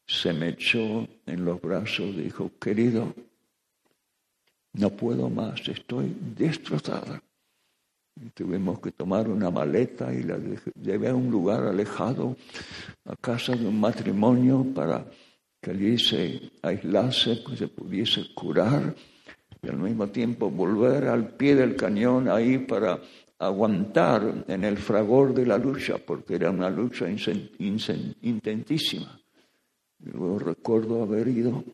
se me echó en los brazos, dijo, querido, no puedo más, estoy destrozada. Tuvimos que tomar una maleta y la llevé a un lugar alejado, a casa de un matrimonio, para que allí se aislase, pues se pudiese curar y al mismo tiempo volver al pie del cañón ahí para aguantar en el fragor de la lucha, porque era una lucha intentísima. Luego recuerdo haber ido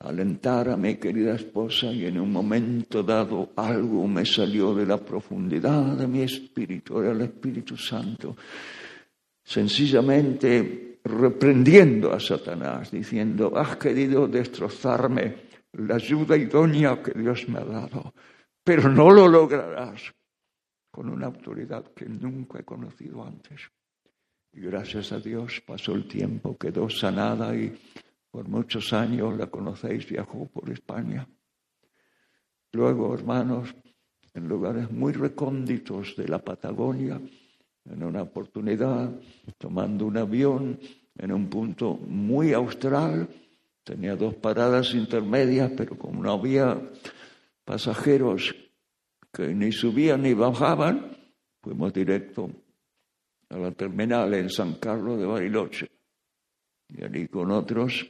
alentar a mi querida esposa y en un momento dado algo me salió de la profundidad de mi espíritu, era el Espíritu Santo, sencillamente reprendiendo a Satanás, diciendo, has querido destrozarme la ayuda idónea que Dios me ha dado, pero no lo lograrás. con una autoridad que nunca he conocido antes. Y gracias a Dios pasó el tiempo, quedó sanada y por muchos años la conocéis, viajó por España. Luego, hermanos, en lugares muy recónditos de la Patagonia, en una oportunidad, tomando un avión en un punto muy austral, tenía dos paradas intermedias, pero como no había pasajeros que ni subían ni bajaban, fuimos directo a la terminal en San Carlos de Bariloche. Y allí con otros,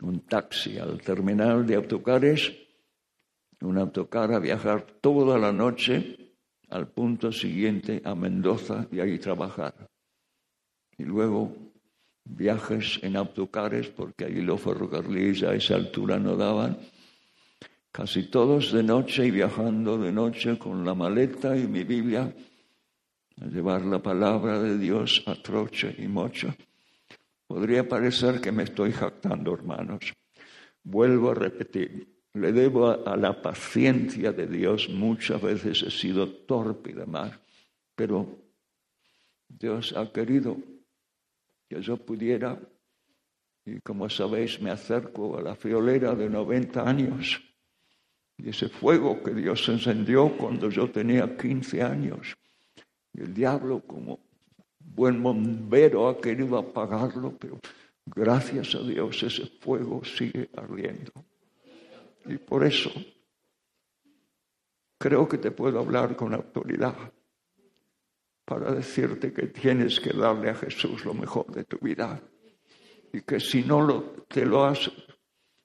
un taxi al terminal de autocares, un autocar a viajar toda la noche al punto siguiente a Mendoza y ahí trabajar. Y luego viajes en autocares, porque allí los ferrocarriles a esa altura no daban, casi todos de noche y viajando de noche con la maleta y mi Biblia a llevar la palabra de Dios a troche y mocha. Podría parecer que me estoy jactando, hermanos. Vuelvo a repetir, le debo a, la paciencia de Dios. Muchas veces he sido torpe y demás, pero Dios ha querido que yo pudiera, y como sabéis, me acerco a la friolera de 90 años. Y ese fuego que Dios encendió cuando yo tenía 15 años el diablo, como buen bombero, ha querido apagarlo, pero gracias a Dios ese fuego sigue ardiendo. Y por eso creo que te puedo hablar con autoridad para decirte que tienes que darle a Jesús lo mejor de tu vida y que si no lo, te lo haces,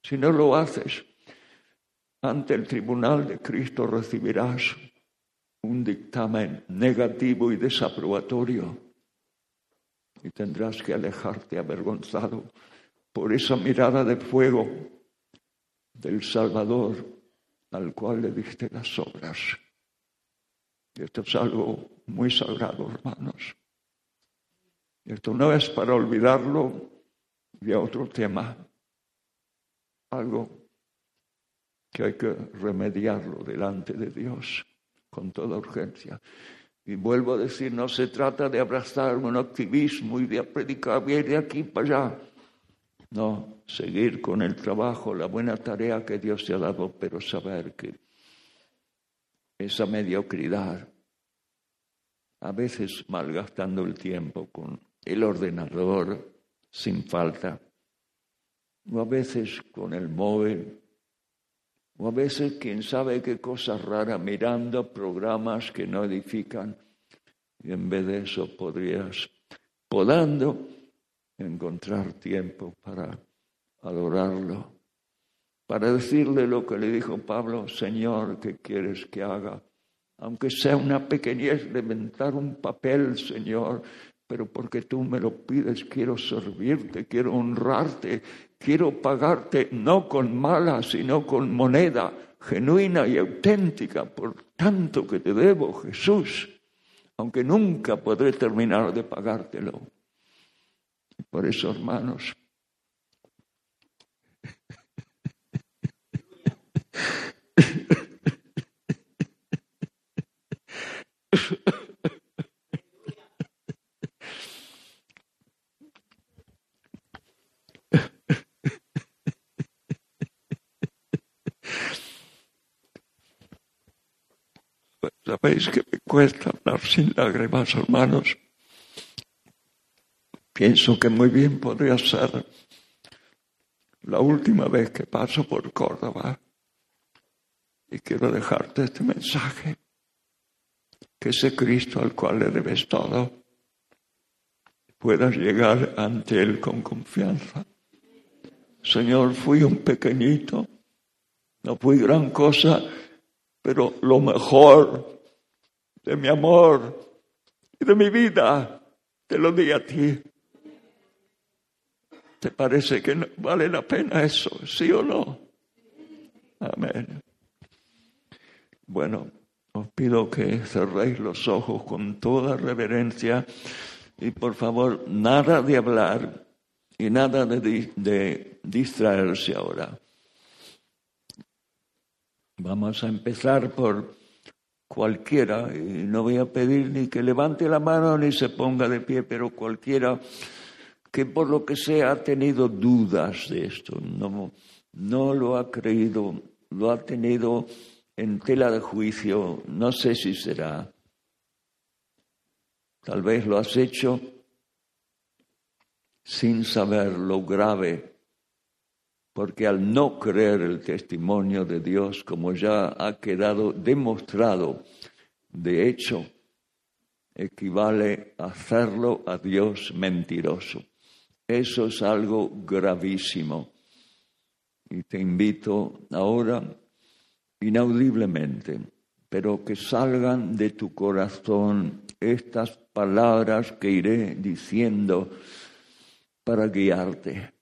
si no lo haces, ante el tribunal de Cristo recibirás un dictamen negativo y desaprobatorio y tendrás que alejarte avergonzado por esa mirada de fuego del Salvador al cual le diste las obras. Esto es algo muy sagrado, hermanos. esto no es para olvidarlo a otro tema, algo que hay que remediarlo delante de Dios con toda urgencia. Y vuelvo a decir, no se trata de abrazar un activismo y de predicar bien de aquí para allá. No, seguir con el trabajo, la buena tarea que Dios te ha dado, pero saber que esa mediocridad, a veces malgastando el tiempo con el ordenador sin falta, o a veces con el móvil, o a veces, quién sabe qué cosas raras, mirando programas que no edifican. Y en vez de eso podrías, podando, encontrar tiempo para adorarlo, para decirle lo que le dijo Pablo, Señor, ¿qué quieres que haga? Aunque sea una pequeñez, levantar un papel, Señor, pero porque tú me lo pides, quiero servirte, quiero honrarte, quiero pagarte no con mala, sino con moneda genuina y auténtica por tanto que te debo, Jesús, aunque nunca podré terminar de pagártelo. Por eso, hermanos, Sabéis que me cuesta hablar sin lágrimas, hermanos. Pienso que muy bien podría ser la última vez que paso por Córdoba. Y quiero dejarte este mensaje, que ese Cristo al cual le debes todo, puedas llegar ante Él con confianza. Señor, fui un pequeñito, no fui gran cosa, pero lo mejor de mi amor y de mi vida te lo di a ti. ¿Te parece que vale la pena eso? ¿Sí o no? Amén. Bueno, os pido que cerréis los ojos con toda reverencia y por favor, nada de hablar y nada de, de distraerse ahora. Vamos a empezar por cualquiera, y no voy a pedir ni que levante la mano ni se ponga de pie, pero cualquiera que por lo que sea ha tenido dudas de esto, no, no lo ha creído, lo ha tenido en tela de juicio, no sé si será. Tal vez lo has hecho sin saber lo grave, porque al no creer el testimonio de Dios, como ya ha quedado demostrado, de hecho, equivale a hacerlo a Dios mentiroso. Eso es algo gravísimo. Y te invito ahora inaudiblemente, pero que salgan de tu corazón estas palabras que iré diciendo para guiarte.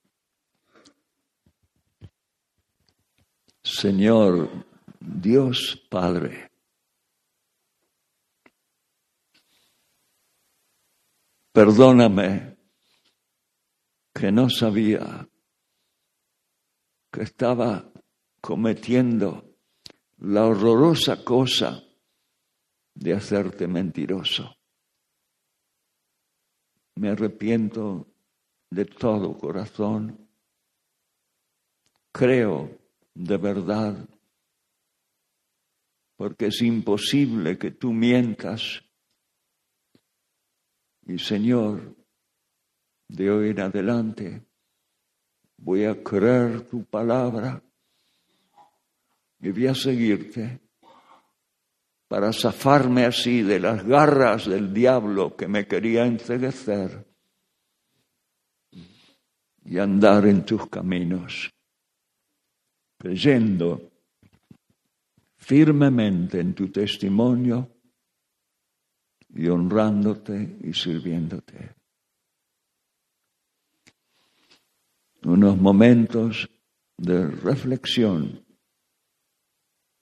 Señor Dios Padre, perdóname que no sabía que estaba cometiendo la horrorosa cosa de hacerte mentiroso. Me arrepiento de todo corazón. Creo de verdad, porque es imposible que tú mientas. Y Señor, de hoy en adelante voy a creer tu palabra y voy a seguirte para zafarme así de las garras del diablo que me quería enceguecer y andar en tus caminos, creyendo firmemente en tu testimonio y honrándote y sirviéndote. Unos momentos de reflexión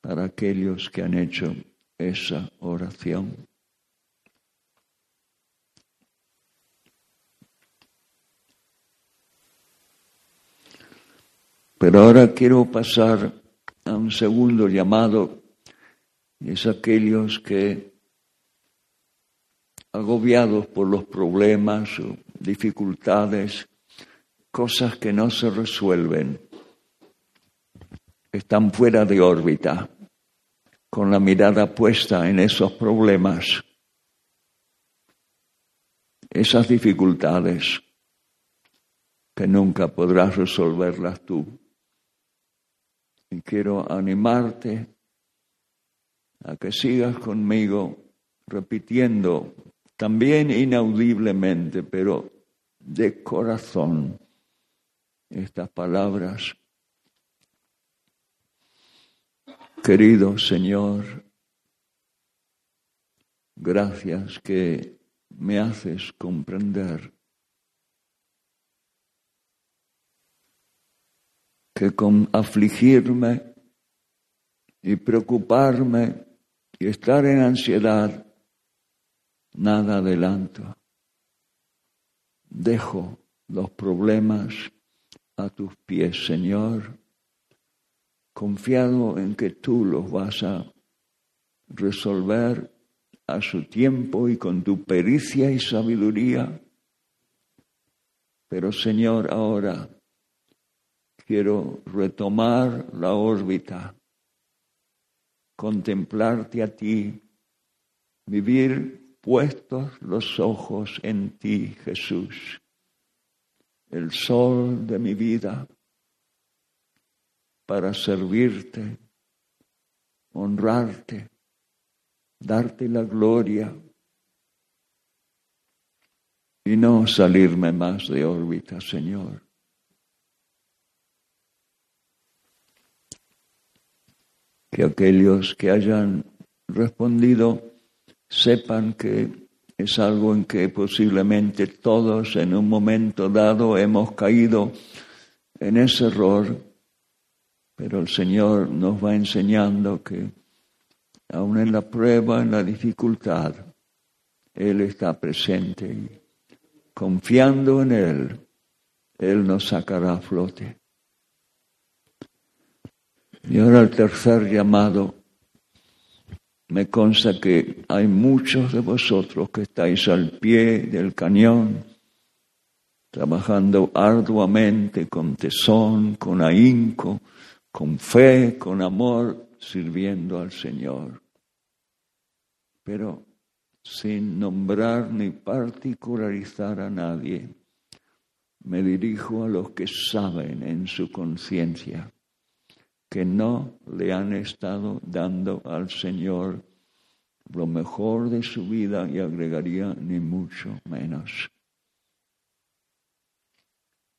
para aquellos que han hecho esa oración. Pero ahora quiero pasar a un segundo llamado, y es aquellos que, agobiados por los problemas o dificultades, cosas que no se resuelven, están fuera de órbita, con la mirada puesta en esos problemas, esas dificultades que nunca podrás resolverlas tú. Y quiero animarte a que sigas conmigo repitiendo también inaudiblemente, pero de corazón, estas palabras. Querido Señor, gracias que me haces comprender que con afligirme y preocuparme y estar en ansiedad, nada adelanto. Dejo los problemas a tus pies, Señor, confiado en que tú los vas a resolver a su tiempo y con tu pericia y sabiduría. Pero Señor, ahora quiero retomar la órbita, contemplarte a ti, vivir puestos los ojos en ti, Jesús, el sol de mi vida, para servirte, honrarte, darte la gloria y no salirme más de órbita, Señor. Que aquellos que hayan respondido sepan que es algo en que posiblemente todos en un momento dado hemos caído en ese error, pero el Señor nos va enseñando que aún en la prueba, en la dificultad, Él está presente y confiando en Él, Él nos sacará a flote. Y ahora el tercer llamado Me consta que hay muchos de vosotros que estáis al pie del cañón, trabajando arduamente, con tesón, con ahínco, con fe, con amor, sirviendo al Señor. Pero sin nombrar ni particularizar a nadie, me dirijo a los que saben en su conciencia que no le han estado dando al Señor lo mejor de su vida y agregaría ni mucho menos.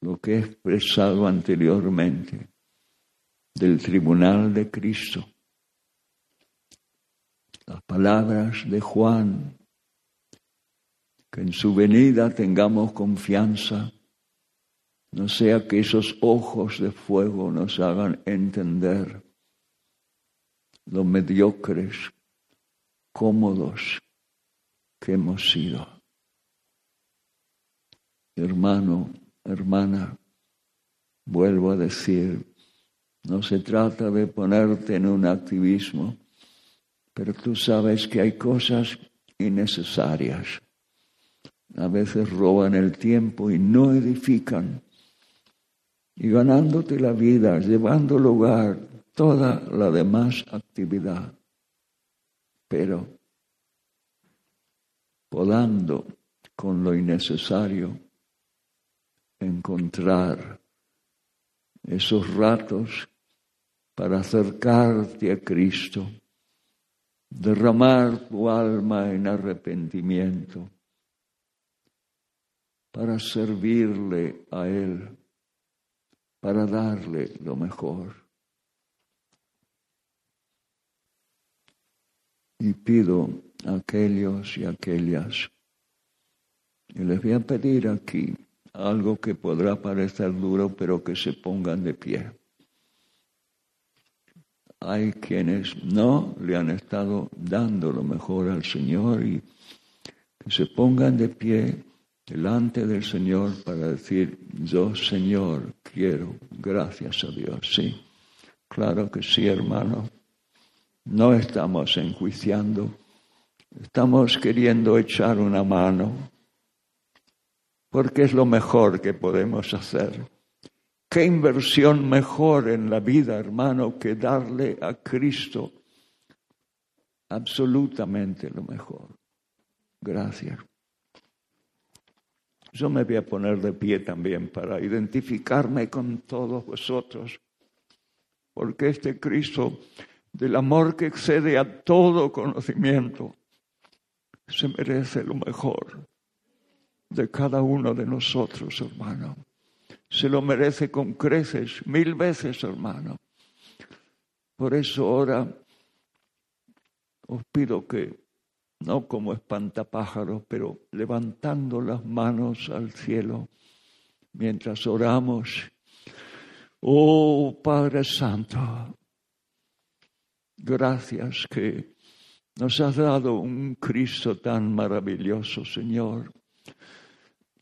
Lo que he expresado anteriormente del tribunal de Cristo las palabras de Juan, que en su venida tengamos confianza, no sea que esos ojos de fuego nos hagan entender lo mediocres, cómodos que hemos sido. Hermano, hermana, vuelvo a decir, no se trata de ponerte en un activismo, pero tú sabes que hay cosas innecesarias. A veces roban el tiempo y no edifican. Y ganándote la vida, llevando lugar toda la demás actividad. Pero podando con lo innecesario encontrar esos ratos para acercarte a Cristo derramar tu alma en arrepentimiento para servirle a Él, para darle lo mejor. Y pido a aquellos y aquellas, y les voy a pedir aquí algo que podrá parecer duro, pero que se pongan de pie hay quienes no le han estado dando lo mejor al Señor y que se pongan de pie delante del Señor para decir, yo Señor quiero, gracias a Dios. Sí, claro que sí, hermano. No estamos enjuiciando, estamos queriendo echar una mano, porque es lo mejor que podemos hacer. ¿Qué inversión mejor en la vida, hermano, que darle a Cristo absolutamente lo mejor? Gracias. Yo me voy a poner de pie también para identificarme con todos vosotros, porque este Cristo del amor que excede a todo conocimiento se merece lo mejor de cada uno de nosotros, hermano se lo merece con creces, mil veces, hermano. Por eso ahora os pido que, no como espantapájaros, pero levantando las manos al cielo mientras oramos, oh Padre Santo, gracias que nos has dado un Cristo tan maravilloso, Señor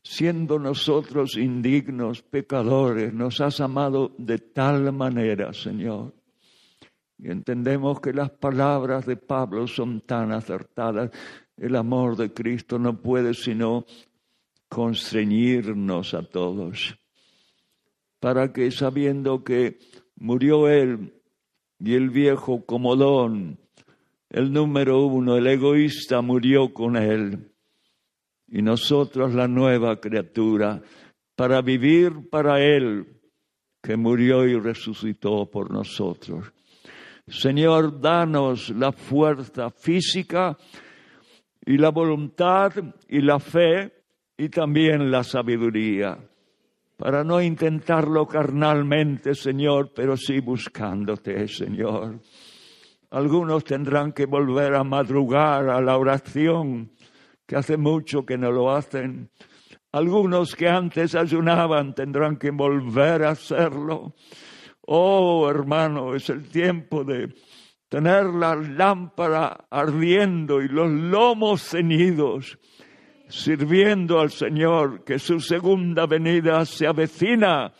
siendo nosotros indignos, pecadores, nos has amado de tal manera, Señor. Y entendemos que las palabras de Pablo son tan acertadas. El amor de Cristo no puede sino constreñirnos a todos, para que sabiendo que murió Él y el viejo comodón, el número uno, el egoísta, murió con Él y nosotros la nueva criatura, para vivir para Él, que murió y resucitó por nosotros. Señor, danos la fuerza física y la voluntad y la fe y también la sabiduría, para no intentarlo carnalmente, Señor, pero sí buscándote, Señor. Algunos tendrán que volver a madrugar a la oración que hace mucho que no lo hacen. Algunos que antes ayunaban tendrán que volver a hacerlo. Oh, hermano, es el tiempo de tener la lámpara ardiendo y los lomos ceñidos, sirviendo al Señor, que su segunda venida se avecina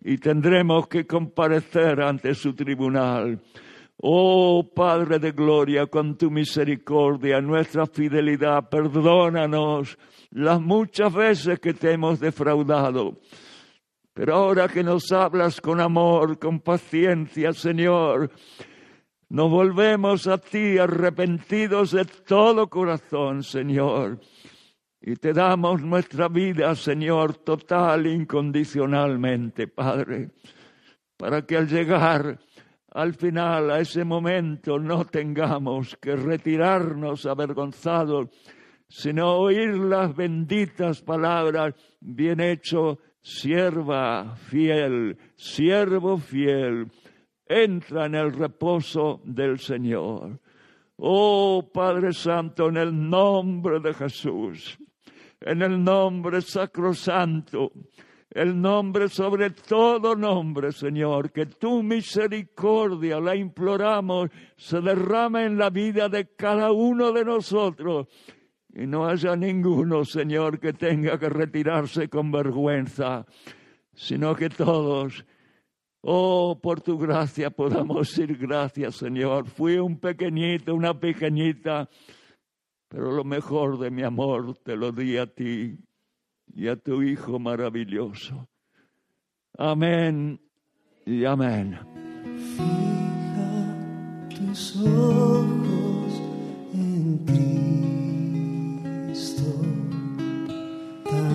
y tendremos que comparecer ante su tribunal. Oh Padre de Gloria, con tu misericordia, nuestra fidelidad, perdónanos las muchas veces que te hemos defraudado. Pero ahora que nos hablas con amor, con paciencia, Señor, nos volvemos a ti arrepentidos de todo corazón, Señor. Y te damos nuestra vida, Señor, total, incondicionalmente, Padre, para que al llegar al final, a ese momento, no tengamos que retirarnos avergonzados, sino oír las benditas palabras, bien hecho, sierva fiel, siervo fiel, entra en el reposo del Señor. Oh Padre Santo, en el nombre de Jesús, en el nombre sacrosanto, el nombre sobre todo nombre, Señor, que tu misericordia, la imploramos, se derrame en la vida de cada uno de nosotros y no haya ninguno, Señor, que tenga que retirarse con vergüenza, sino que todos, oh, por tu gracia podamos decir gracias, Señor. Fui un pequeñito, una pequeñita, pero lo mejor de mi amor te lo di a ti y a tu Hijo maravilloso. Amén y amén. Fija tus ojos en